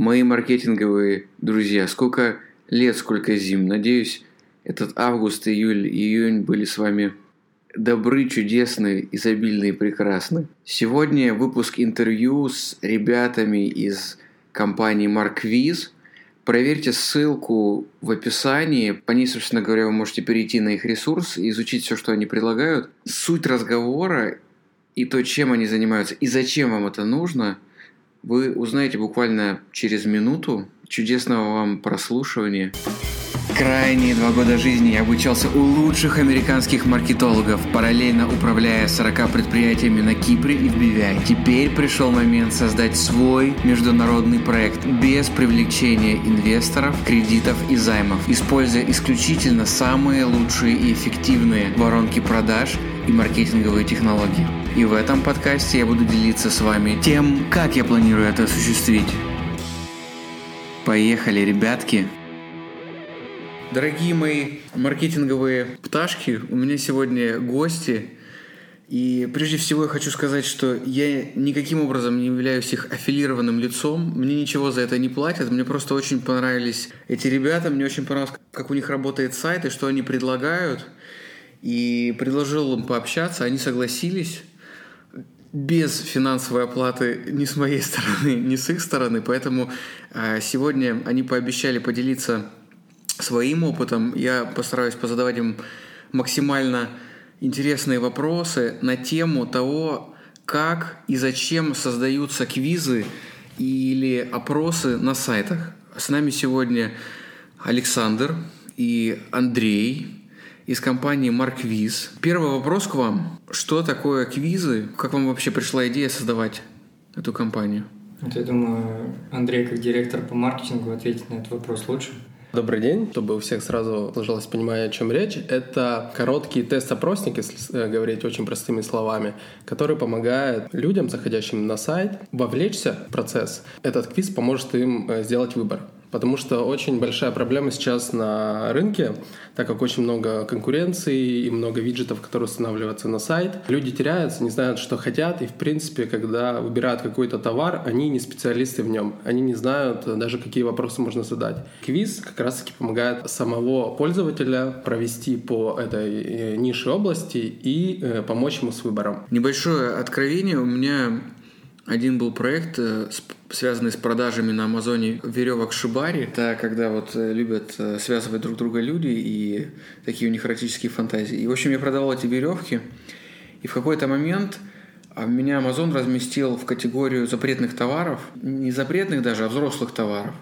Мои маркетинговые друзья, сколько лет, сколько зим. Надеюсь, этот август, июль, июнь были с вами добры, чудесны, изобильны и прекрасны. Сегодня выпуск интервью с ребятами из компании Markviz. Проверьте ссылку в описании. По ней, собственно говоря, вы можете перейти на их ресурс и изучить все, что они предлагают. Суть разговора и то, чем они занимаются, и зачем вам это нужно – вы узнаете буквально через минуту. Чудесного вам прослушивания. Крайние два года жизни я обучался у лучших американских маркетологов, параллельно управляя 40 предприятиями на Кипре и в Бивяе. Теперь пришел момент создать свой международный проект без привлечения инвесторов, кредитов и займов, используя исключительно самые лучшие и эффективные воронки продаж и маркетинговые технологии. И в этом подкасте я буду делиться с вами тем, как я планирую это осуществить. Поехали, ребятки! Дорогие мои маркетинговые пташки, у меня сегодня гости. И прежде всего я хочу сказать, что я никаким образом не являюсь их аффилированным лицом. Мне ничего за это не платят. Мне просто очень понравились эти ребята. Мне очень понравилось, как у них работает сайт и что они предлагают. И предложил им пообщаться. Они согласились без финансовой оплаты ни с моей стороны, ни с их стороны. Поэтому а, сегодня они пообещали поделиться своим опытом. Я постараюсь позадавать им максимально интересные вопросы на тему того, как и зачем создаются квизы или опросы на сайтах. С нами сегодня Александр и Андрей из компании Марквиз. Первый вопрос к вам. Что такое квизы? Как вам вообще пришла идея создавать эту компанию? Вот я думаю, Андрей, как директор по маркетингу, ответит на этот вопрос лучше. Добрый день. Чтобы у всех сразу сложилось понимание, о чем речь, это короткий тест-опросник, если э, говорить очень простыми словами, который помогает людям, заходящим на сайт, вовлечься в процесс. Этот квиз поможет им э, сделать выбор потому что очень большая проблема сейчас на рынке, так как очень много конкуренции и много виджетов, которые устанавливаются на сайт. Люди теряются, не знают, что хотят, и в принципе, когда выбирают какой-то товар, они не специалисты в нем, они не знают даже, какие вопросы можно задать. Квиз как раз-таки помогает самого пользователя провести по этой э, нише области и э, помочь ему с выбором. Небольшое откровение у меня один был проект, э, связанный с продажами на Амазоне веревок Шибари. Это когда вот э, любят э, связывать друг друга люди и такие у них эротические фантазии. И, в общем, я продавал эти веревки, и в какой-то момент а, меня Амазон разместил в категорию запретных товаров, не запретных даже, а взрослых товаров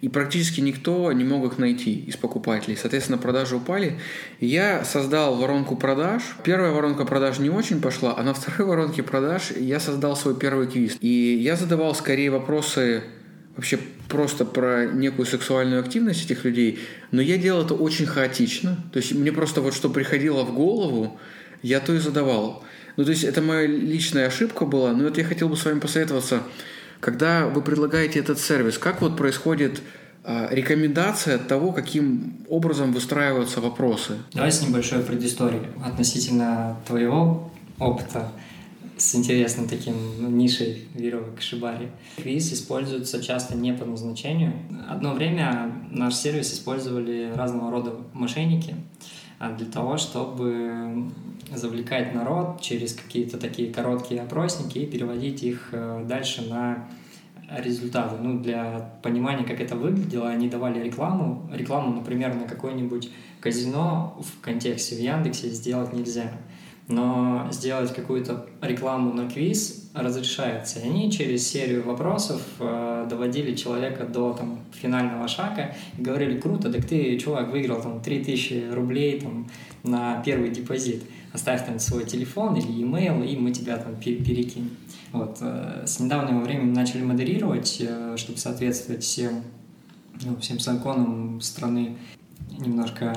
и практически никто не мог их найти из покупателей. Соответственно, продажи упали. Я создал воронку продаж. Первая воронка продаж не очень пошла, а на второй воронке продаж я создал свой первый квиз. И я задавал скорее вопросы вообще просто про некую сексуальную активность этих людей, но я делал это очень хаотично. То есть мне просто вот что приходило в голову, я то и задавал. Ну, то есть это моя личная ошибка была, но вот я хотел бы с вами посоветоваться – когда вы предлагаете этот сервис, как вот происходит а, рекомендация того, каким образом выстраиваются вопросы? Давай с небольшой предысторией относительно твоего опыта с интересным таким нишей веревок шибари. Квиз используется часто не по назначению. Одно время наш сервис использовали разного рода мошенники для того, чтобы завлекать народ через какие-то такие короткие опросники и переводить их э, дальше на результаты. Ну, для понимания, как это выглядело, они давали рекламу. Рекламу, например, на какое-нибудь казино в контексте в Яндексе сделать нельзя. Но сделать какую-то рекламу на квиз разрешается. И они через серию вопросов э, доводили человека до там, финального шага и говорили, круто, так ты, чувак, выиграл там 3000 рублей там, на первый депозит оставь там свой телефон или e-mail, и мы тебя там перекинем. Вот. Э, с недавнего времени начали модерировать, э, чтобы соответствовать всем, ну, всем законам страны. Немножко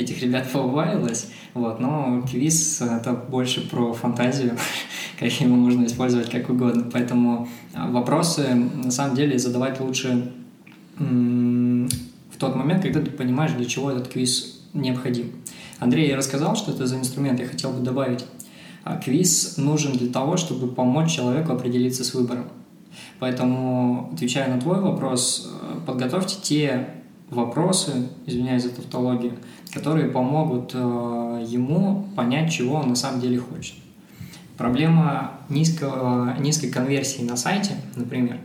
этих ребят поубавилось, вот, но квиз — это больше про фантазию, как его можно использовать как угодно, поэтому вопросы на самом деле задавать лучше в тот момент, когда ты понимаешь, для чего этот квиз необходим. Андрей рассказал, что это за инструмент, я хотел бы добавить. А, квиз нужен для того, чтобы помочь человеку определиться с выбором. Поэтому, отвечая на твой вопрос, э, подготовьте те вопросы, извиняюсь за тавтологию, которые помогут э, ему понять, чего он на самом деле хочет. Проблема низкого, низкой конверсии на сайте, например,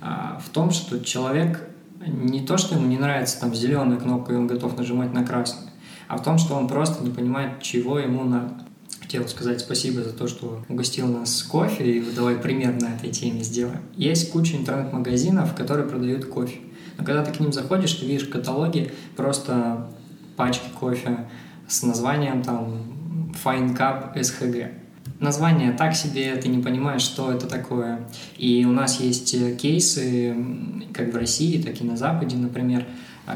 э, в том, что человек не то, что ему не нравится там зеленая кнопка, и он готов нажимать на красную, а в том, что он просто не понимает, чего ему надо. Хотел сказать спасибо за то, что угостил нас кофе, и давай пример на этой теме сделаем. Есть куча интернет-магазинов, которые продают кофе. Но когда ты к ним заходишь, ты видишь каталоги просто пачки кофе с названием там Fine Cup SHG. Название так себе, ты не понимаешь, что это такое. И у нас есть кейсы, как в России, так и на Западе, например,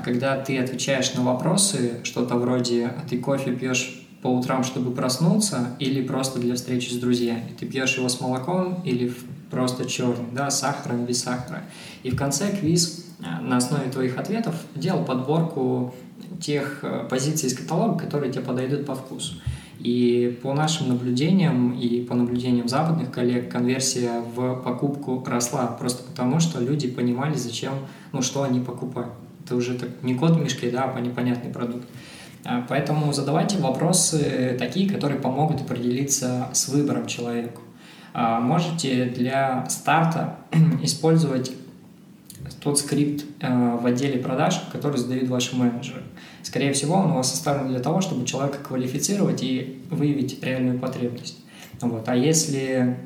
когда ты отвечаешь на вопросы, что-то вроде «А ты кофе пьешь по утрам, чтобы проснуться, или просто для встречи с друзьями? Ты пьешь его с молоком или просто черный, да, с сахаром, без сахара?» И в конце квиз э, на основе твоих ответов делал подборку тех э, позиций из каталога, которые тебе подойдут по вкусу. И по нашим наблюдениям и по наблюдениям западных коллег конверсия в покупку росла просто потому, что люди понимали, зачем, ну, что они покупают. Это уже так, не код в мешке, да, а непонятный продукт. А, поэтому задавайте вопросы такие, которые помогут определиться с выбором человеку. А, можете для старта использовать тот скрипт э, в отделе продаж, который задают ваши менеджеры. Скорее всего, он у вас составлен для того, чтобы человека квалифицировать и выявить реальную потребность. Вот. А если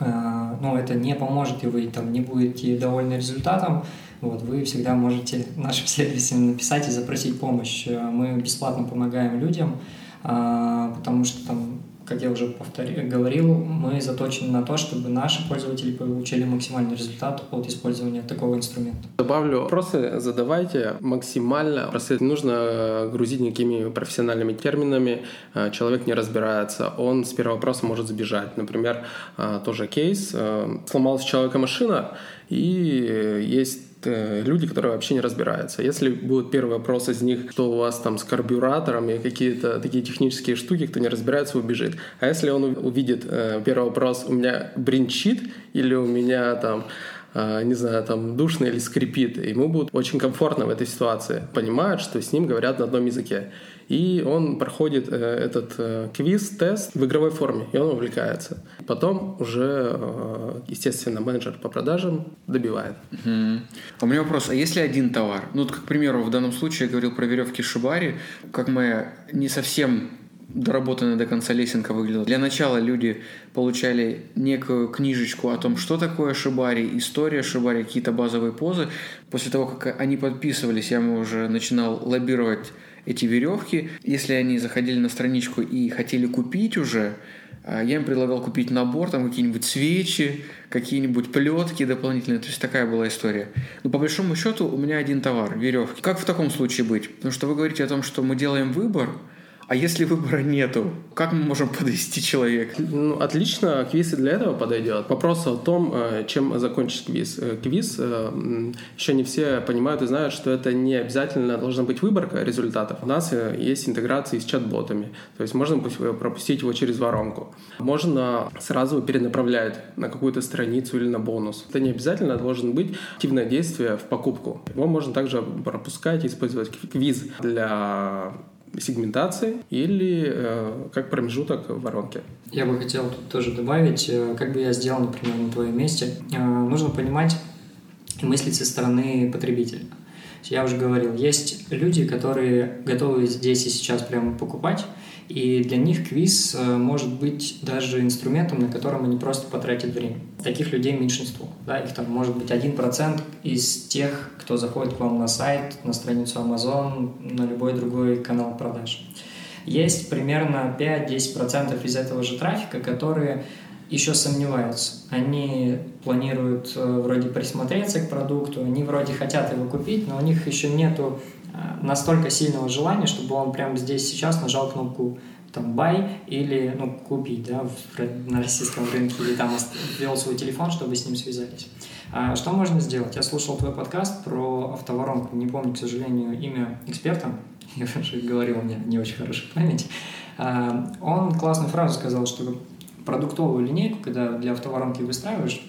э, ну, это не поможет, и вы там не будете довольны результатом, вот, вы всегда можете нашим сервисам написать и запросить помощь. Э, мы бесплатно помогаем людям, потому что там как я уже повторил, говорил, мы заточены на то, чтобы наши пользователи получили максимальный результат от использования такого инструмента. Добавлю, вопросы задавайте максимально. Просто нужно грузить никакими профессиональными терминами. Э, человек не разбирается. Он с первого вопроса может сбежать. Например, э, тоже кейс. Э, сломалась человека машина, и есть люди, которые вообще не разбираются. Если будет первый вопрос из них, что у вас там с карбюратором и какие-то такие технические штуки, кто не разбирается, убежит. А если он увидит э, первый вопрос, у меня бринчит или у меня там э, не знаю, там душно или скрипит, ему будет очень комфортно в этой ситуации. Понимают, что с ним говорят на одном языке и он проходит э, этот э, квиз-тест в игровой форме, и он увлекается. Потом уже, э, естественно, менеджер по продажам добивает. Угу. А у меня вопрос, а если один товар? Ну, вот, к примеру, в данном случае я говорил про веревки Шибари, как моя не совсем доработанная до конца лесенка выглядела. Для начала люди получали некую книжечку о том, что такое шибари, история шибари, какие-то базовые позы. После того, как они подписывались, я уже начинал лоббировать эти веревки. Если они заходили на страничку и хотели купить уже, а, я им предлагал купить набор, там какие-нибудь свечи, какие-нибудь плетки дополнительные. То есть такая была история. Но по большому счету у меня один товар – веревки. Как в таком случае быть? Потому что вы говорите о том, что мы делаем выбор – а если выбора нету, как мы можем подвести человека? Ну, отлично, квиз и для этого подойдет. Вопрос о том, э, чем закончить квиз. Э, квиз, э, еще не все понимают и знают, что это не обязательно должна быть выборка результатов. У нас есть интеграции с чат-ботами, то есть можно пропустить его через воронку. Можно сразу перенаправлять на какую-то страницу или на бонус. Это не обязательно должен быть активное действие в покупку. Его можно также пропускать и использовать квиз для сегментации или э, как промежуток в воронке. Я бы хотел тут тоже добавить, э, как бы я сделал, например, на твоем месте. Э, нужно понимать и со стороны потребителя. Я уже говорил, есть люди, которые готовы здесь и сейчас прямо покупать, и для них квиз э, может быть даже инструментом, на котором они просто потратят время. Таких людей меньшинство. Да? Их там может быть один процент из тех, кто заходит к вам на сайт, на страницу Amazon, на любой другой канал продаж. Есть примерно 5-10% из этого же трафика, которые еще сомневаются. Они планируют э, вроде присмотреться к продукту, они вроде хотят его купить, но у них еще нету настолько сильного желания, чтобы он прямо здесь сейчас нажал кнопку там buy или ну, купить да, в, на российском рынке или там ввел свой телефон, чтобы с ним связались. А что можно сделать? Я слушал твой подкаст про автоворонку. Не помню, к сожалению, имя эксперта. Я уже говорил, у меня не очень хорошая память. А, он классную фразу сказал, что продуктовую линейку, когда для автоворонки выстраиваешь,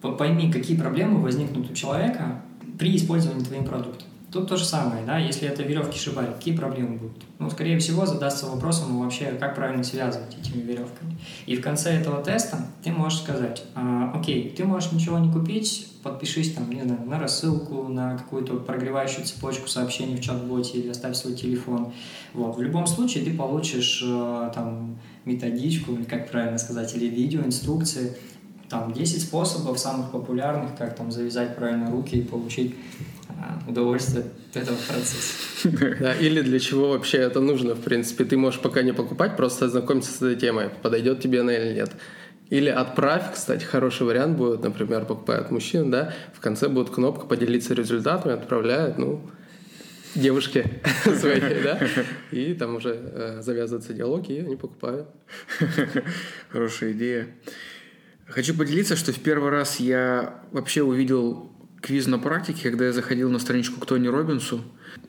пойми, какие проблемы возникнут у человека при использовании твоим продуктом. Тут то же самое, да, если это веревки шибари, какие проблемы будут? Ну, скорее всего, задастся вопросом вообще, как правильно связывать этими веревками. И в конце этого теста ты можешь сказать, а, окей, ты можешь ничего не купить, подпишись там, не знаю, на рассылку, на какую-то прогревающую цепочку сообщений в чат-боте или оставь свой телефон. Вот. В любом случае ты получишь э, там методичку, или как правильно сказать, или видео, инструкции, там 10 способов самых популярных, как там завязать правильно руки и получить удовольствие от этого процесса. Да, или для чего вообще это нужно, в принципе. Ты можешь пока не покупать, просто ознакомиться с этой темой, подойдет тебе она или нет. Или отправь, кстати, хороший вариант будет, например, покупают мужчин, да, в конце будет кнопка «Поделиться результатами», отправляют, ну, девушке своей, да, и там уже э, завязывается диалог, и они покупают. Хорошая идея. Хочу поделиться, что в первый раз я вообще увидел квиз на практике, когда я заходил на страничку к Тони Робинсу.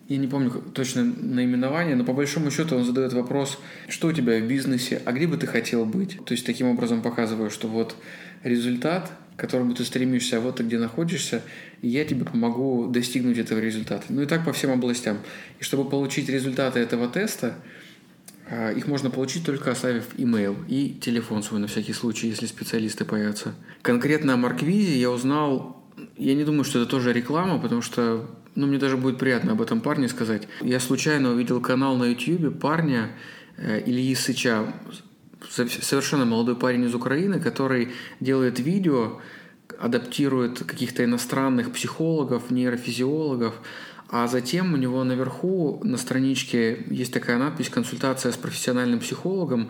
Я не помню точно наименование, но по большому счету он задает вопрос, что у тебя в бизнесе, а где бы ты хотел быть? То есть таким образом показываю, что вот результат, к которому ты стремишься, а вот ты где находишься, и я тебе помогу достигнуть этого результата. Ну и так по всем областям. И чтобы получить результаты этого теста, а, их можно получить только оставив имейл и телефон свой на всякий случай, если специалисты появятся. Конкретно о Марквизе я узнал я не думаю, что это тоже реклама, потому что ну, мне даже будет приятно об этом парне сказать. Я случайно увидел канал на YouTube парня э, Ильи Сыча, совершенно молодой парень из Украины, который делает видео, адаптирует каких-то иностранных психологов, нейрофизиологов, а затем у него наверху на страничке есть такая надпись «Консультация с профессиональным психологом».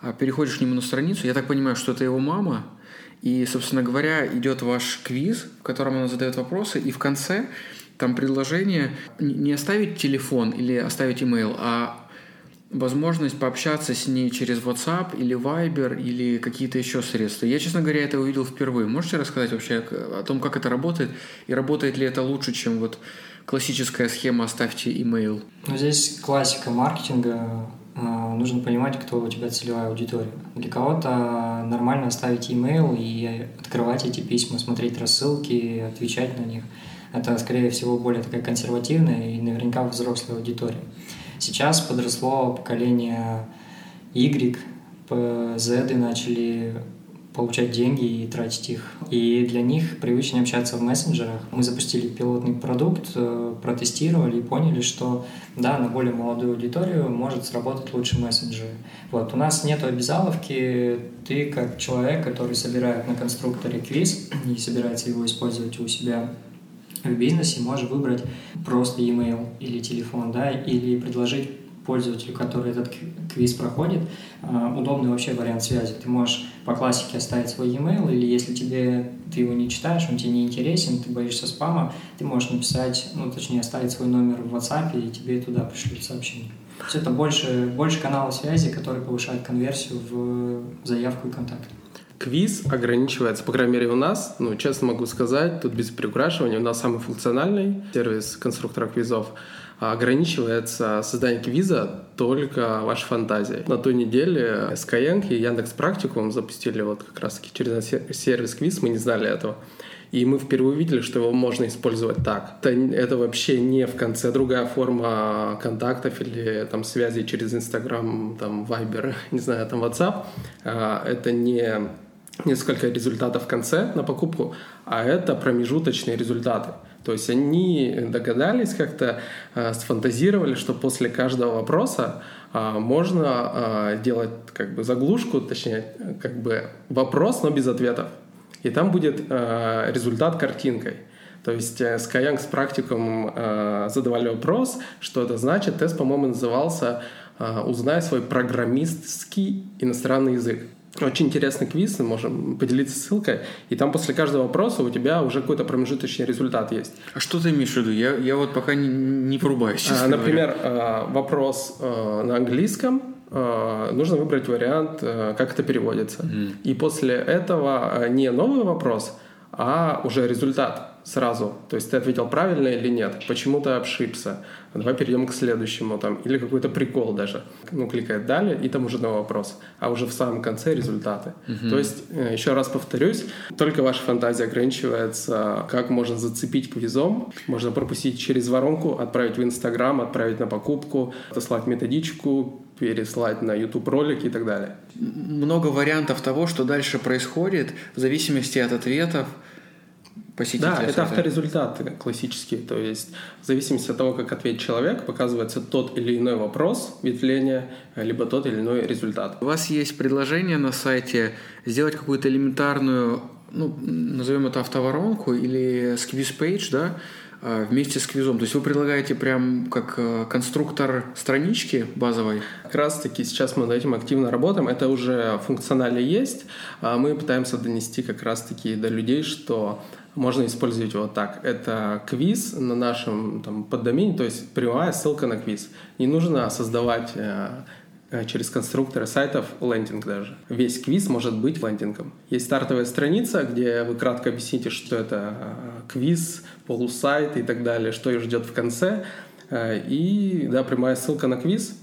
А переходишь к нему на страницу, я так понимаю, что это его мама – и, собственно говоря, идет ваш квиз, в котором она задает вопросы, и в конце там предложение не оставить телефон или оставить имейл, а возможность пообщаться с ней через WhatsApp или Viber или какие-то еще средства. Я, честно говоря, это увидел впервые. Можете рассказать вообще о том, как это работает и работает ли это лучше, чем вот классическая схема «оставьте имейл»? Ну, здесь классика маркетинга нужно понимать, кто у тебя целевая аудитория. Для кого-то нормально оставить email и открывать эти письма, смотреть рассылки, отвечать на них. Это, скорее всего, более такая консервативная и наверняка взрослая аудитория. Сейчас подросло поколение Y, Z начали получать деньги и тратить их. И для них привычнее общаться в мессенджерах. Мы запустили пилотный продукт, э, протестировали и поняли, что да, на более молодую аудиторию может сработать лучше мессенджеры. Вот. У нас нет обязаловки. Ты как человек, который собирает на конструкторе квиз и собирается его использовать у себя в бизнесе, можешь выбрать просто email или телефон, да, или предложить пользователю, который этот квиз проходит, а, удобный вообще вариант связи. Ты можешь по классике оставить свой e-mail, или если тебе ты его не читаешь, он тебе не интересен, ты боишься спама, ты можешь написать, ну, точнее, оставить свой номер в WhatsApp, и тебе туда пришлют сообщение. То есть это больше, больше канала связи, который повышает конверсию в заявку и контакт. Квиз ограничивается, по крайней мере у нас, ну, честно могу сказать, тут без приукрашивания, у нас самый функциональный сервис конструктора квизов – ограничивается создание квиза только вашей фантазией. На той неделе Skyeng и Яндекс Практикум запустили вот как раз таки через сервис квиз, мы не знали этого. И мы впервые увидели, что его можно использовать так. Это, это вообще не в конце другая форма контактов или там связи через Инстаграм, там Viber, не знаю, там WhatsApp. А, это не несколько результатов в конце на покупку, а это промежуточные результаты. То есть они догадались как-то, э, сфантазировали, что после каждого вопроса э, можно э, делать как бы заглушку, точнее, как бы вопрос, но без ответов. И там будет э, результат картинкой. То есть э, Skyeng с практиком э, задавали вопрос, что это значит. Тест, по-моему, назывался э, «Узнай свой программистский иностранный язык». Очень интересный квиз, мы можем поделиться ссылкой, и там после каждого вопроса у тебя уже какой-то промежуточный результат есть. А что ты имеешь в виду? Я, я вот пока не, не порубаюсь. А, например, говоря. вопрос э, на английском, э, нужно выбрать вариант, э, как это переводится. Mm. И после этого не новый вопрос, а уже результат. Сразу. То есть ты ответил правильно или нет, почему ты ошибся. Давай перейдем к следующему там. Или какой-то прикол даже. Ну, кликает далее, и там уже на вопрос. А уже в самом конце результаты. Угу. То есть, э, еще раз повторюсь, только ваша фантазия ограничивается, как можно зацепить квизом. Можно пропустить через воронку, отправить в Инстаграм, отправить на покупку, отослать методичку, переслать на YouTube ролики и так далее. Много вариантов того, что дальше происходит, в зависимости от ответов посетителя. Да, это авторезультаты классические. То есть в зависимости от того, как ответит человек, показывается тот или иной вопрос, ветвление, либо тот или иной результат. У вас есть предложение на сайте сделать какую-то элементарную, ну, назовем это автоворонку или squeeze page, да, а, вместе с квизом. То есть вы предлагаете прям как э, конструктор странички базовой? Как раз таки сейчас мы над этим активно работаем. Это уже функционально есть. А мы пытаемся донести как раз таки до людей, что можно использовать вот так. Это квиз на нашем там, поддомене, то есть прямая ссылка на квиз. Не нужно создавать э, э, через конструкторы сайтов лендинг даже. Весь квиз может быть лендингом. Есть стартовая страница, где вы кратко объясните, что это э, квиз, полусайт и так далее, что их ждет в конце. И да, прямая ссылка на квиз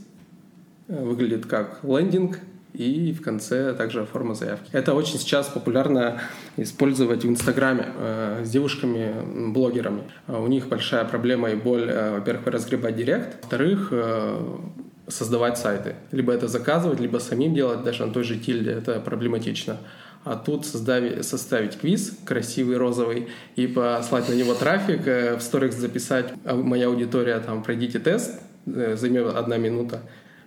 выглядит как лендинг, и в конце также форма заявки. Это очень сейчас популярно использовать в Инстаграме э, с девушками-блогерами. А у них большая проблема и боль, э, во-первых, разгребать директ, во-вторых, э, создавать сайты. Либо это заказывать, либо самим делать, даже на той же тильде это проблематично. А тут составить, составить квиз красивый, розовый, и послать на него трафик, э, в сторис записать, а моя аудитория, там, пройдите тест, э, займет одна минута,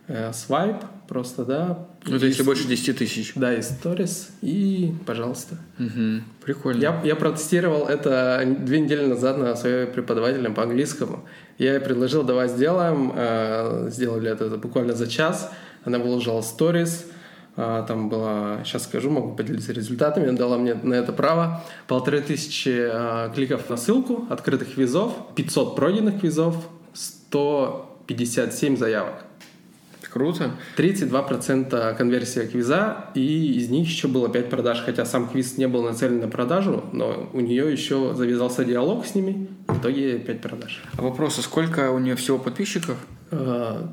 э, свайп, просто, да. Ну, это если больше 10 тысяч. Да, и сторис, и пожалуйста. Угу. Прикольно. Я, я протестировал это две недели назад на своей преподавателем по английскому. Я ей предложил, давай сделаем. Э, сделали это буквально за час. Она выложила сторис. Э, там было, сейчас скажу, могу поделиться результатами. Она дала мне на это право. Полторы тысячи э, кликов на ссылку, открытых визов, 500 пройденных визов, 157 заявок. Круто. 32% конверсия квиза, и из них еще было 5 продаж, хотя сам квиз не был нацелен на продажу, но у нее еще завязался диалог с ними, в итоге 5 продаж. А вопрос, а сколько у нее всего подписчиков? А,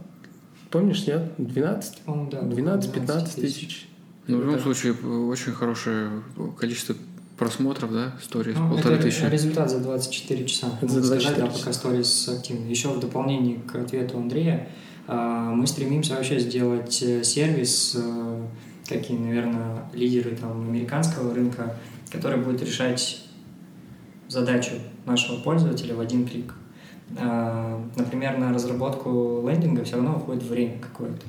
помнишь, нет? 12? Он, да, 12-15 тысяч. Ну, в любом это... случае, очень хорошее количество просмотров, да, сторис, ну, полторы это тысячи. результат за 24 часа. За 24 сказать, часа. да, пока сторис активны. Еще в дополнение к ответу Андрея, мы стремимся вообще сделать э, сервис, э, какие, наверное, лидеры там, американского рынка, который будет решать задачу нашего пользователя в один клик. А, например, на разработку лендинга все равно уходит время какое-то.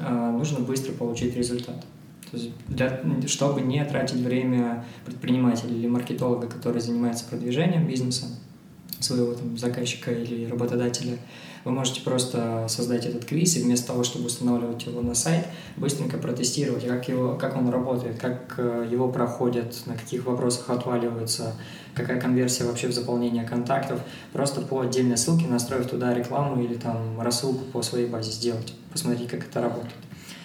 А, нужно быстро получить результат. То есть для, чтобы не тратить время предпринимателя или маркетолога, который занимается продвижением бизнеса, своего там, заказчика или работодателя, вы можете просто создать этот квиз и вместо того, чтобы устанавливать его на сайт, быстренько протестировать, как, его, как он работает, как э, его проходят, на каких вопросах отваливаются, какая конверсия вообще в заполнении контактов. Просто по отдельной ссылке настроив туда рекламу или там рассылку по своей базе сделать, посмотреть, как это работает.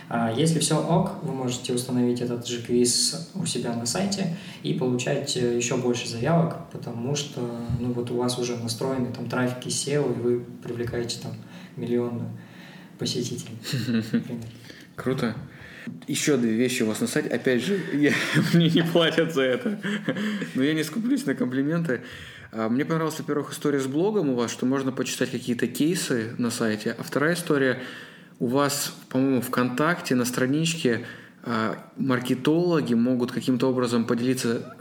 А если все ок, вы можете установить этот же квиз у себя на сайте и получать э, еще больше заявок, потому что ну, вот у вас уже настроены там трафики SEO, и вы привлекаете там миллионы посетителей. Круто. Еще две вещи у вас на сайте. Опять же, я, мне не платят за это. Но я не скуплюсь на комплименты. А, мне понравилась, во-первых, история с блогом у вас, что можно почитать какие-то кейсы на сайте. А вторая история – у вас, по-моему, ВКонтакте на страничке э, маркетологи могут каким-то образом поделиться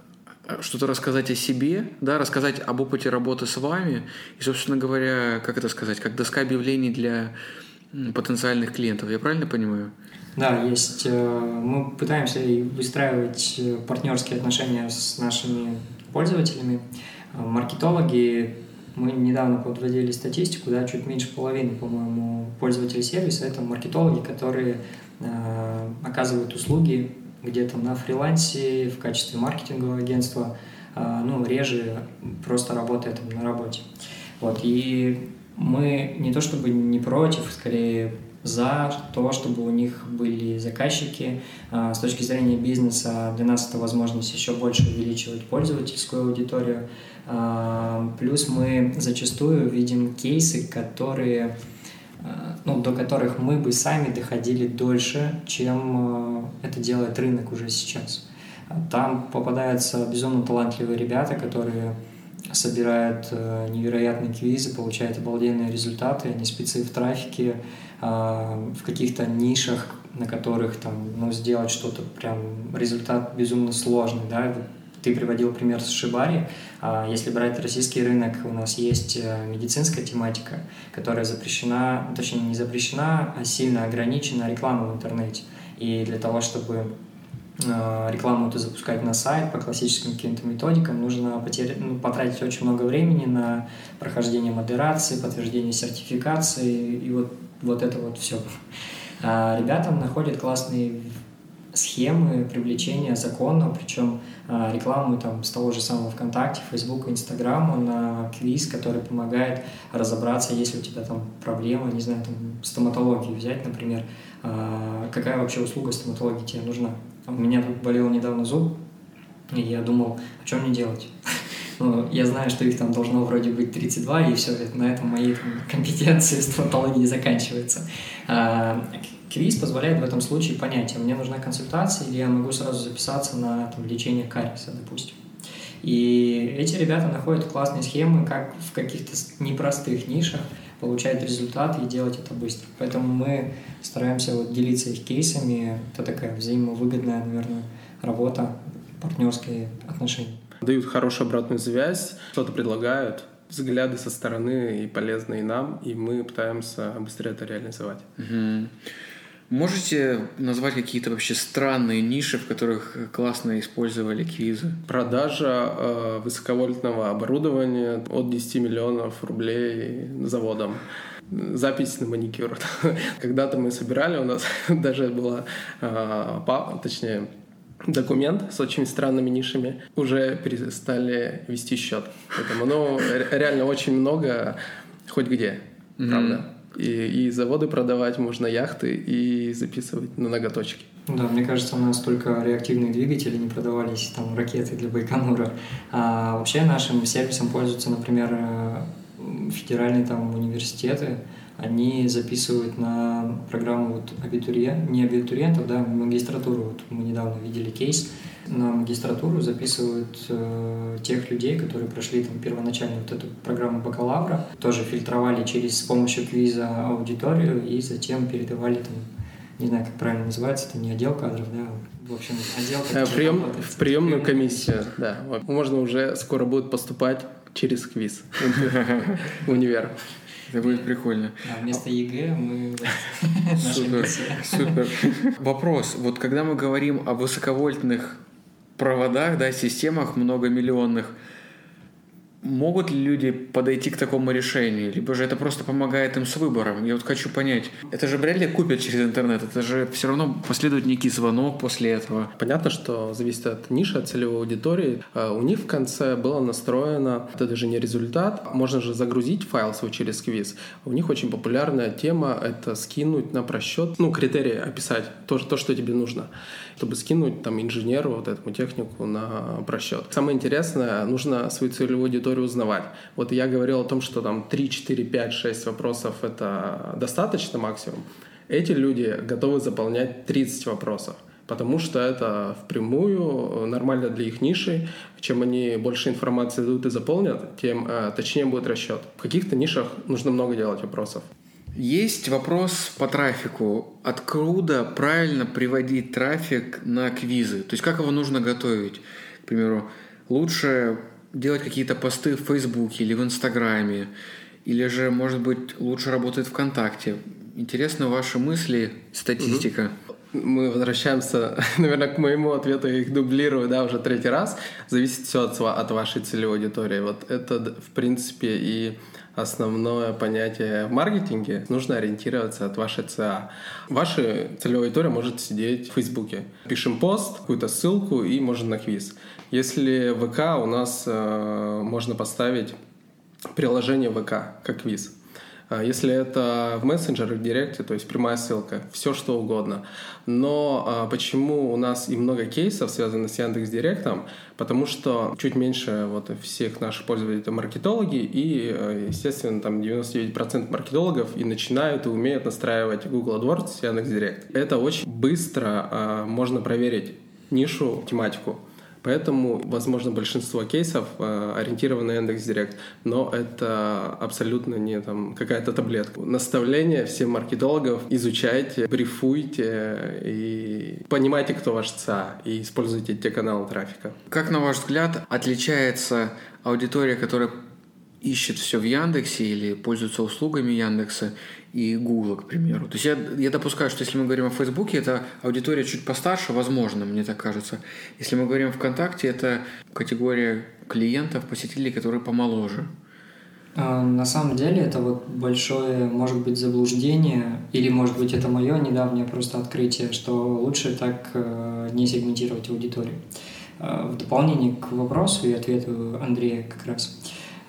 а, что-то рассказать о себе, да, рассказать об опыте работы с вами и, собственно говоря, как это сказать, как доска объявлений для потенциальных клиентов. Я правильно понимаю? Да, есть. Э, мы пытаемся выстраивать э, партнерские отношения с нашими пользователями. Э, маркетологи мы недавно подводили статистику, да, чуть меньше половины, по-моему, пользователей сервиса — это маркетологи, которые э, оказывают услуги где-то на фрилансе в качестве маркетингового агентства, э, ну, реже просто работая там на работе. Вот, и мы не то чтобы не против, скорее за то, чтобы у них были заказчики. А, с точки зрения бизнеса для нас это возможность еще больше увеличивать пользовательскую аудиторию. А, плюс мы зачастую видим кейсы, которые а, ну, до которых мы бы сами доходили дольше, чем это делает рынок уже сейчас. Там попадаются безумно талантливые ребята, которые собирают э, невероятные квизы, получают обалденные результаты, они спецы в трафике, э, в каких-то нишах, на которых там, ну, сделать что-то прям результат безумно сложный, да, ты приводил пример с Шибари. А если брать российский рынок, у нас есть э, медицинская тематика, которая запрещена, точнее не запрещена, а сильно ограничена реклама в интернете. И для того, чтобы Э, рекламу ты запускать на сайт по классическим каким-то методикам, нужно потерять, ну, потратить очень много времени на прохождение модерации, подтверждение сертификации и вот, вот это вот все. А ребятам находят классные схемы привлечения закона, причем рекламу там с того же самого ВКонтакте, Фейсбука, Инстаграма на квиз, который помогает разобраться, если у тебя там проблема, не знаю, там стоматологию взять, например, а, какая вообще услуга стоматологии тебе нужна. У меня тут болел недавно зуб, и я думал, а что мне делать? ну, я знаю, что их там должно вроде быть 32, и все, на этом мои там, компетенции стоматологии заканчиваются. А, квиз позволяет в этом случае понять, а мне нужна консультация, или я могу сразу записаться на там, лечение кариеса, допустим. И эти ребята находят классные схемы, как в каких-то непростых нишах получать результат и делать это быстро. Поэтому мы стараемся вот делиться их кейсами. Это такая взаимовыгодная, наверное, работа, партнерские отношения. Дают хорошую обратную связь, что-то предлагают, взгляды со стороны и полезные нам, и мы пытаемся быстрее это реализовать. Угу. Можете назвать какие-то вообще странные ниши, в которых классно использовали квизы? Продажа э, высоковольтного оборудования от 10 миллионов рублей заводом запись на маникюр. Когда-то мы собирали, у нас даже была, э, точнее, документ с очень странными нишами, уже перестали вести счет. Поэтому, ну, реально очень много, хоть где, mm-hmm. правда. И, и заводы продавать, можно яхты и записывать на ноготочки. Да, мне кажется, у нас только реактивные двигатели не продавались, там ракеты для Байконура. А вообще нашим сервисом пользуются, например, э, федеральные там университеты, они записывают на программу вот абитуриент, не абитуриентов, да, магистратуру. Вот мы недавно видели кейс, на магистратуру записывают э, тех людей, которые прошли там первоначально вот эту программу бакалавра, тоже фильтровали через с помощью квиза аудиторию и затем передавали там не знаю, как правильно называется, это не отдел кадров, да, в общем, отдел э, Прием, в приемную комиссию, да. Можно уже скоро будет поступать через квиз в универ. Это будет прикольно. А вместо ЕГЭ мы... Супер, супер. Вопрос. Вот когда мы говорим о высоковольтных проводах, да, системах многомиллионных, Могут ли люди подойти к такому решению? Либо же это просто помогает им с выбором? Я вот хочу понять. Это же вряд ли купят через интернет. Это же все равно последует некий звонок после этого. Понятно, что зависит от ниши, от целевой аудитории. А у них в конце было настроено, это даже не результат, можно же загрузить файл свой через квиз. У них очень популярная тема — это скинуть на просчет, ну, критерии описать, то, то что тебе нужно чтобы скинуть там инженеру, вот этому технику на просчет. Самое интересное, нужно свою целевую аудиторию узнавать. Вот я говорил о том, что там 3, 4, 5, 6 вопросов это достаточно максимум. Эти люди готовы заполнять 30 вопросов потому что это впрямую нормально для их ниши. Чем они больше информации дадут и заполнят, тем э, точнее будет расчет. В каких-то нишах нужно много делать вопросов. Есть вопрос по трафику. Откуда правильно приводить трафик на квизы? То есть как его нужно готовить? К примеру, лучше делать какие-то посты в Фейсбуке или в Инстаграме, или же, может быть, лучше работает ВКонтакте. Интересны ваши мысли, статистика. Мы возвращаемся, наверное, к моему ответу, я их дублирую, да, уже третий раз. Зависит все от, от вашей целевой аудитории. Вот это, в принципе, и основное понятие в маркетинге, нужно ориентироваться от вашей ЦА. Ваша целевая аудитория может сидеть в Фейсбуке. Пишем пост, какую-то ссылку и можно на квиз. Если ВК у нас э, можно поставить приложение ВК, как виз. А если это в мессенджерах, в директе, то есть прямая ссылка, все что угодно. Но а, почему у нас и много кейсов связано с Яндекс Директом? Потому что чуть меньше вот всех наших пользователей это маркетологи, и, а, естественно, там 99% маркетологов и начинают и умеют настраивать Google AdWords с Яндекс Директ. Это очень быстро а, можно проверить нишу, тематику. Поэтому, возможно, большинство кейсов э, ориентировано на Яндекс.Директ, но это абсолютно не там какая-то таблетка. Наставление всем маркетологов изучайте, брифуйте и понимайте, кто ваш ЦА, и используйте те каналы трафика. Как, на ваш взгляд, отличается аудитория, которая ищет все в Яндексе или пользуется услугами Яндекса и Гугла, к примеру. То есть я, я допускаю, что если мы говорим о Фейсбуке, это аудитория чуть постарше, возможно, мне так кажется. Если мы говорим ВКонтакте, это категория клиентов, посетителей, которые помоложе. А, на самом деле это вот большое, может быть, заблуждение, или, может быть, это мое недавнее просто открытие, что лучше так э, не сегментировать аудиторию. А, в дополнение к вопросу и ответу Андрея как раз.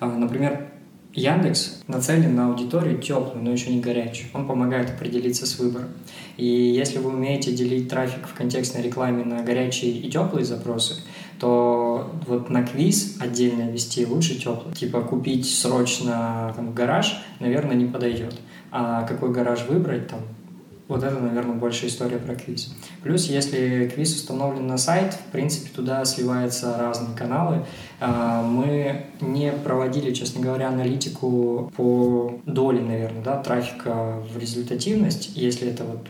Например, Яндекс нацелен на аудиторию теплую, но еще не горячую. Он помогает определиться с выбором. И если вы умеете делить трафик в контекстной рекламе на горячие и теплые запросы, то вот на квиз отдельно вести лучше теплый. Типа купить срочно там, гараж, наверное, не подойдет. А какой гараж выбрать, там, вот это, наверное, больше история про квиз. Плюс, если квиз установлен на сайт, в принципе, туда сливаются разные каналы. А, мы не проводили, честно говоря, аналитику по доле, наверное, да, трафика в результативность, если это вот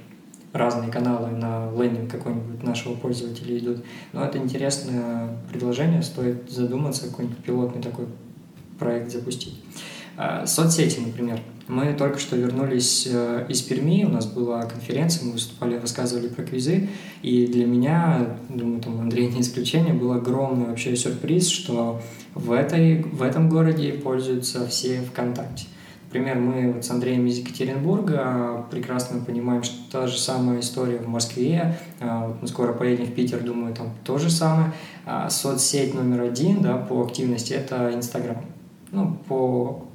разные каналы на лендинг какой-нибудь нашего пользователя идут. Но это интересное предложение, стоит задуматься, какой-нибудь пилотный такой проект запустить. А, соцсети, например. Мы только что вернулись э, из Перми, у нас была конференция, мы выступали, рассказывали про квизы, и для меня, думаю, там Андрей не исключение, был огромный вообще сюрприз, что в, этой, в этом городе пользуются все ВКонтакте. Например, мы вот с Андреем из Екатеринбурга прекрасно понимаем, что та же самая история в Москве. А, вот мы скоро поедем в Питер, думаю, там то же самое. А соцсеть номер один да, по активности – это Инстаграм. Ну, по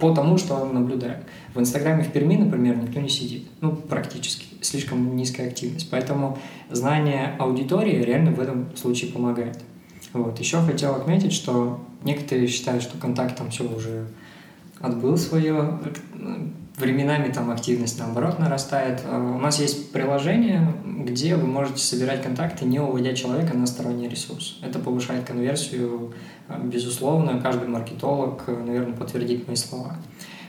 по тому, что наблюдаю. В Инстаграме в Перми, например, никто не сидит. Ну, практически. Слишком низкая активность. Поэтому знание аудитории реально в этом случае помогает. Вот. Еще хотел отметить, что некоторые считают, что контакт там все уже отбыл свое. Временами там активность наоборот нарастает. А у нас есть приложение, где вы можете собирать контакты, не уводя человека на сторонний ресурс. Это повышает конверсию Безусловно, каждый маркетолог, наверное, подтвердит мои слова.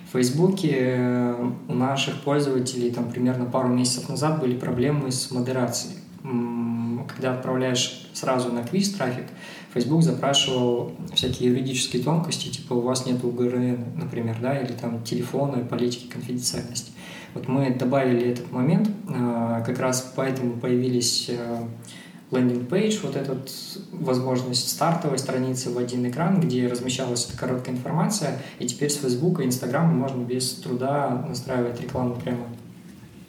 В Фейсбуке э, у наших пользователей там примерно пару месяцев назад были проблемы с модерацией. Когда отправляешь сразу на квиз трафик, Facebook запрашивал всякие юридические тонкости, типа у вас нет УГРН, например, да, или там телефона, политики конфиденциальности. Вот мы добавили этот момент, э, как раз поэтому появились э, лендинг-пейдж, вот эта возможность стартовой страницы в один экран, где размещалась эта короткая информация, и теперь с Facebook и Instagram можно без труда настраивать рекламу прямо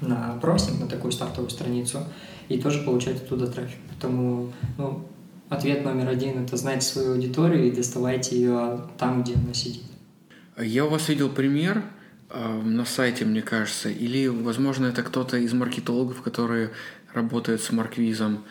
на простинг, на такую стартовую страницу, и тоже получать оттуда трафик. Поэтому ну, ответ номер один – это знать свою аудиторию и доставайте ее там, где она сидит. Я у вас видел пример э, на сайте, мне кажется, или, возможно, это кто-то из маркетологов, которые работают с марквизом.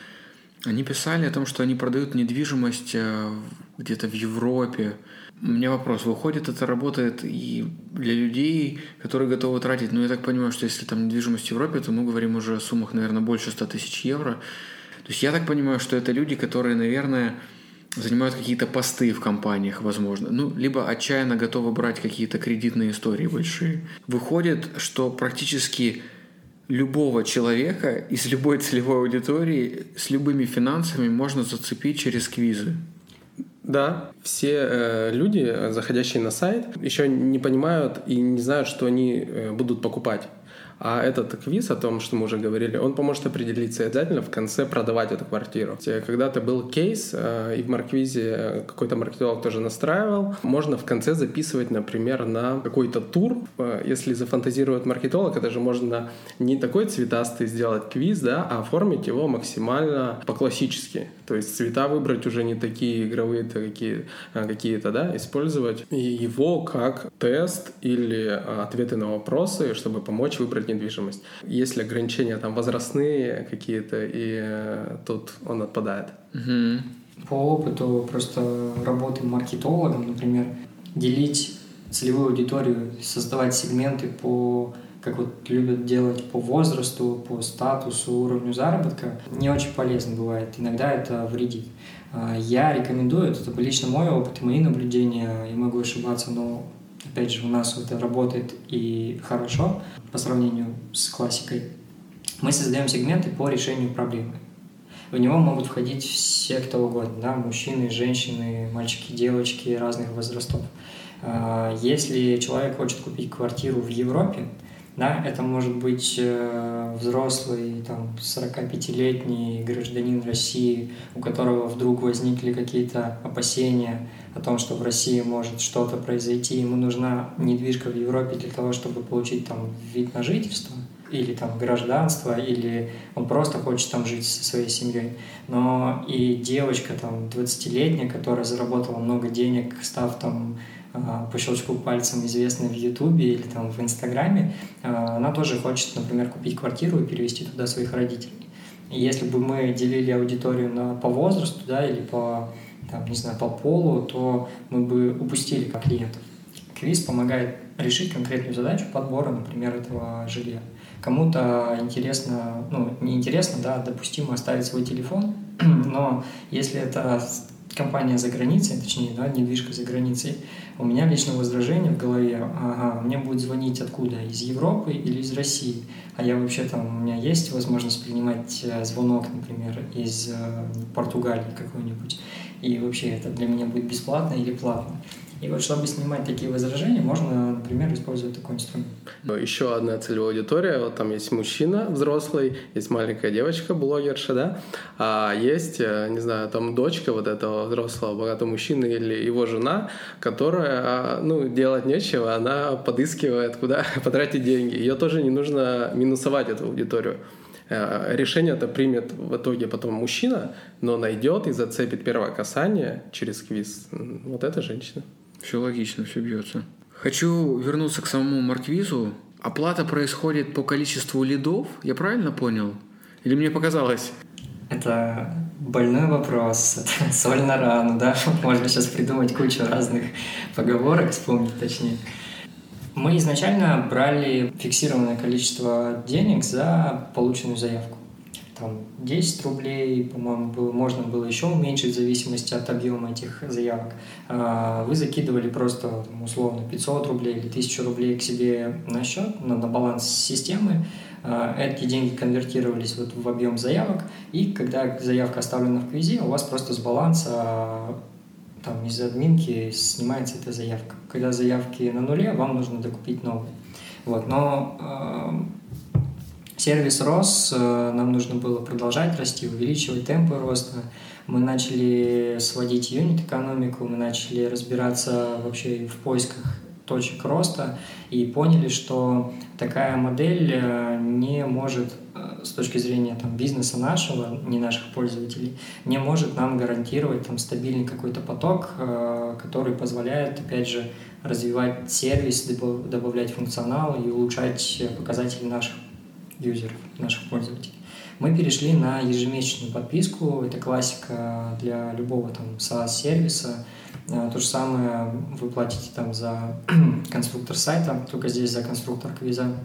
Они писали о том, что они продают недвижимость э, где-то в Европе. У меня вопрос, выходит, это работает и для людей, которые готовы тратить, ну, я так понимаю, что если там недвижимость в Европе, то мы говорим уже о суммах, наверное, больше 100 тысяч евро. То есть я так понимаю, что это люди, которые, наверное, занимают какие-то посты в компаниях, возможно. Ну, либо отчаянно готовы брать какие-то кредитные истории большие. Выходит, что практически любого человека из любой целевой аудитории с любыми финансами можно зацепить через квизы. Да, все э, люди, заходящие на сайт, еще не понимают и не знают, что они э, будут покупать. А этот квиз о том, что мы уже говорили, он поможет определиться и обязательно в конце продавать эту квартиру. Когда-то был кейс, э, и в Марквизе какой-то маркетолог тоже настраивал, можно в конце записывать, например, на какой-то тур. Э, если зафантазирует маркетолог, это же можно не такой цветастый сделать квиз, да, а оформить его максимально по-классически. То есть цвета выбрать уже не такие игровые какие, э, какие-то, да, использовать его как тест или ответы на вопросы, чтобы помочь выбрать недвижимость. Если ограничения там возрастные какие-то, и э, тут он отпадает. Угу. По опыту просто работы маркетологом, например, делить целевую аудиторию, создавать сегменты по как вот любят делать по возрасту, по статусу, уровню заработка, не очень полезно бывает. Иногда это вредит. А, я рекомендую, это лично мой опыт и мои наблюдения, я могу ошибаться, но опять же у нас это работает и хорошо по сравнению с классикой. Мы создаем сегменты по решению проблемы. В него могут входить все, кто угодно, да, мужчины, женщины, мальчики, девочки разных возрастов. А, если человек хочет купить квартиру в Европе, да, это может быть э, взрослый, там, 45-летний гражданин России, у которого вдруг возникли какие-то опасения о том, что в России может что-то произойти, ему нужна недвижка в Европе для того, чтобы получить там вид на жительство или там гражданство, или он просто хочет там жить со своей семьей. Но и девочка там 20-летняя, которая заработала много денег, став там по щелчку пальцем известной в Ютубе или там в Инстаграме, а, она тоже хочет, например, купить квартиру и перевести туда своих родителей. И если бы мы делили аудиторию на, по возрасту, да, или по, там, не знаю, по полу, то мы бы упустили клиентов. Квиз помогает решить конкретную задачу подбора, например, этого жилья. Кому-то интересно, ну, не интересно, да, допустимо оставить свой телефон, но если это компания за границей, точнее, да, недвижка за границей, у меня лично возражение в голове, ага, мне будет звонить откуда, из Европы или из России, а я вообще там, у меня есть возможность принимать э, звонок, например, из э, Португалии какой-нибудь, и вообще это для меня будет бесплатно или платно. И вот чтобы снимать такие возражения, можно, например, использовать такой инструмент. Еще одна целевая аудитория. Вот там есть мужчина взрослый, есть маленькая девочка, блогерша, да, а есть, э, не знаю, там дочка вот этого взрослого богатого мужчины или его жена, которая, а, ну, делать нечего, она подыскивает, куда потратить деньги. Ее тоже не нужно минусовать, эту аудиторию. Э, решение это примет в итоге потом мужчина, но найдет и зацепит первое касание через квиз. Вот эта женщина. Все логично, все бьется. Хочу вернуться к самому марквизу. Оплата происходит по количеству лидов, я правильно понял? Или мне показалось? Это больной вопрос, это соль на рану, да? Можно сейчас придумать кучу разных поговорок, вспомнить точнее. Мы изначально брали фиксированное количество денег за полученную заявку там 10 рублей, по-моему, было, можно было еще уменьшить в зависимости от объема этих заявок. А, вы закидывали просто условно 500 рублей или 1000 рублей к себе на счет, на, на баланс системы. А, эти деньги конвертировались вот в объем заявок, и когда заявка оставлена в квизе, у вас просто с баланса там из админки снимается эта заявка. Когда заявки на нуле, вам нужно докупить новые. Вот. Но Сервис рос, э, нам нужно было продолжать расти, увеличивать темпы роста. Мы начали сводить юнит-экономику, мы начали разбираться вообще в поисках точек роста и поняли, что такая модель э, не может э, с точки зрения там, бизнеса нашего, не наших пользователей, не может нам гарантировать там, стабильный какой-то поток, который позволяет, опять же, развивать сервис, добавлять функционал и улучшать показатели наших юзеров, наших пользователей. Мы перешли на ежемесячную подписку. Это классика для любого там SaaS-сервиса. А, то же самое вы платите там за конструктор сайта, только здесь за конструктор квиза.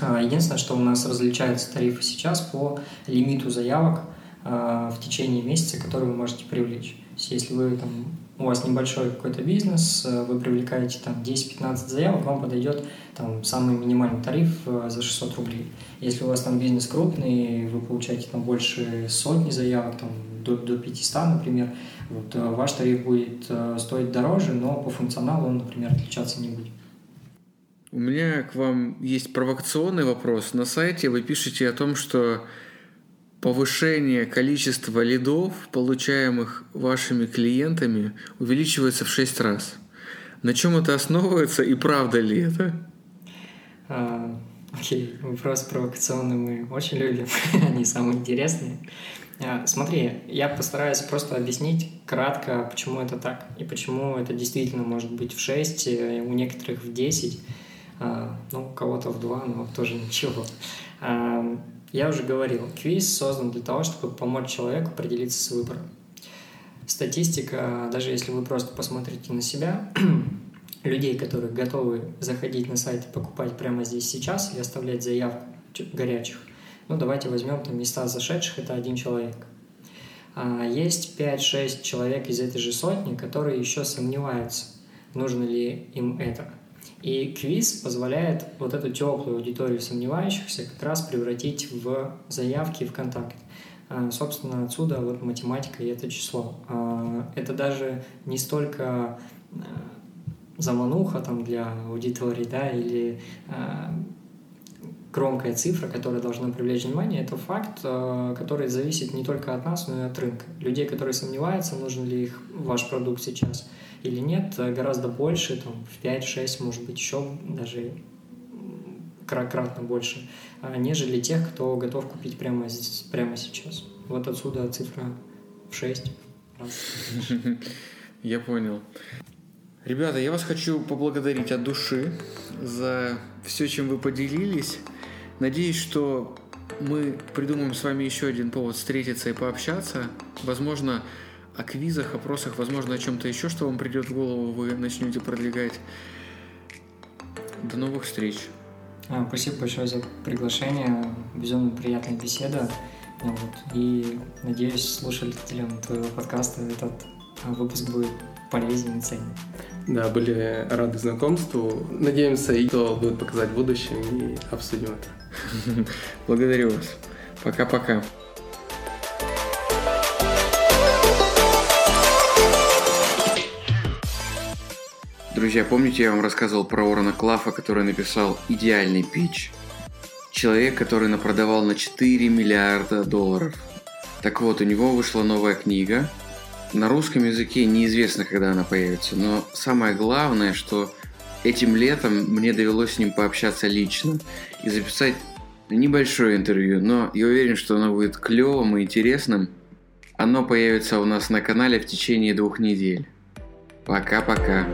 А, единственное, что у нас различаются тарифы сейчас по лимиту заявок а, в течение месяца, который вы можете привлечь. Если вы там у вас небольшой какой-то бизнес, э, вы привлекаете там 10-15 заявок, вам подойдет там самый минимальный тариф э, за 600 рублей. Если у вас там бизнес крупный, вы получаете там больше сотни заявок, там до, до 500, например, вот, э, ваш тариф будет стоить дороже, но по функционалу он, например, отличаться не будет. У меня к вам есть провокационный вопрос. На сайте вы пишете о том, что повышение количества лидов, получаемых вашими клиентами, увеличивается в 6 раз. На чем это основывается и правда ли это? А, окей, вопрос провокационный мы очень любим, они самые интересные. А, смотри, я постараюсь просто объяснить кратко, почему это так, и почему это действительно может быть в 6, э, у некоторых в 10, а, ну, у кого-то в 2, но тоже ничего. Я уже говорил, квиз создан для того, чтобы помочь человеку определиться с выбором. Статистика, даже если вы просто посмотрите на себя, людей, которые готовы заходить на сайт и покупать прямо здесь сейчас и оставлять заявку горячих, ну давайте возьмем там места зашедших, это один человек. А есть 5-6 человек из этой же сотни, которые еще сомневаются, нужно ли им это. И квиз позволяет вот эту теплую аудиторию сомневающихся как раз превратить в заявки в контакт. А, собственно, отсюда вот математика и это число. А, это даже не столько а, замануха там для аудитории, да, или громкая цифра, которая должна привлечь внимание, это факт, который зависит не только от нас, но и от рынка. Людей, которые сомневаются, нужен ли их ваш продукт сейчас – или нет, э, гораздо больше, там, в 5-6, может быть, еще даже кратно больше, а, нежели тех, кто готов купить прямо, здесь, прямо сейчас. Вот отсюда цифра в 6 раз. Я понял. Ребята, я вас хочу поблагодарить от души за все, чем вы поделились. Надеюсь, что мы придумаем с вами еще один повод встретиться и пообщаться. Возможно, о квизах, опросах, возможно, о чем-то еще, что вам придет в голову, вы начнете продвигать. До новых встреч. А, спасибо большое за приглашение. Безумно приятная беседа. Вот. И надеюсь, слушателям твоего подкаста этот а, выпуск будет полезен и ценен. Да, были рады знакомству. Надеемся, и кто будет показать в будущем и обсудим это. Благодарю вас. Пока-пока. Друзья, помните, я вам рассказывал про Орона Клафа, который написал идеальный пич? Человек, который напродавал на 4 миллиарда долларов. Так вот, у него вышла новая книга. На русском языке неизвестно, когда она появится, но самое главное, что этим летом мне довелось с ним пообщаться лично и записать небольшое интервью, но я уверен, что оно будет клевым и интересным. Оно появится у нас на канале в течение двух недель. Пока-пока.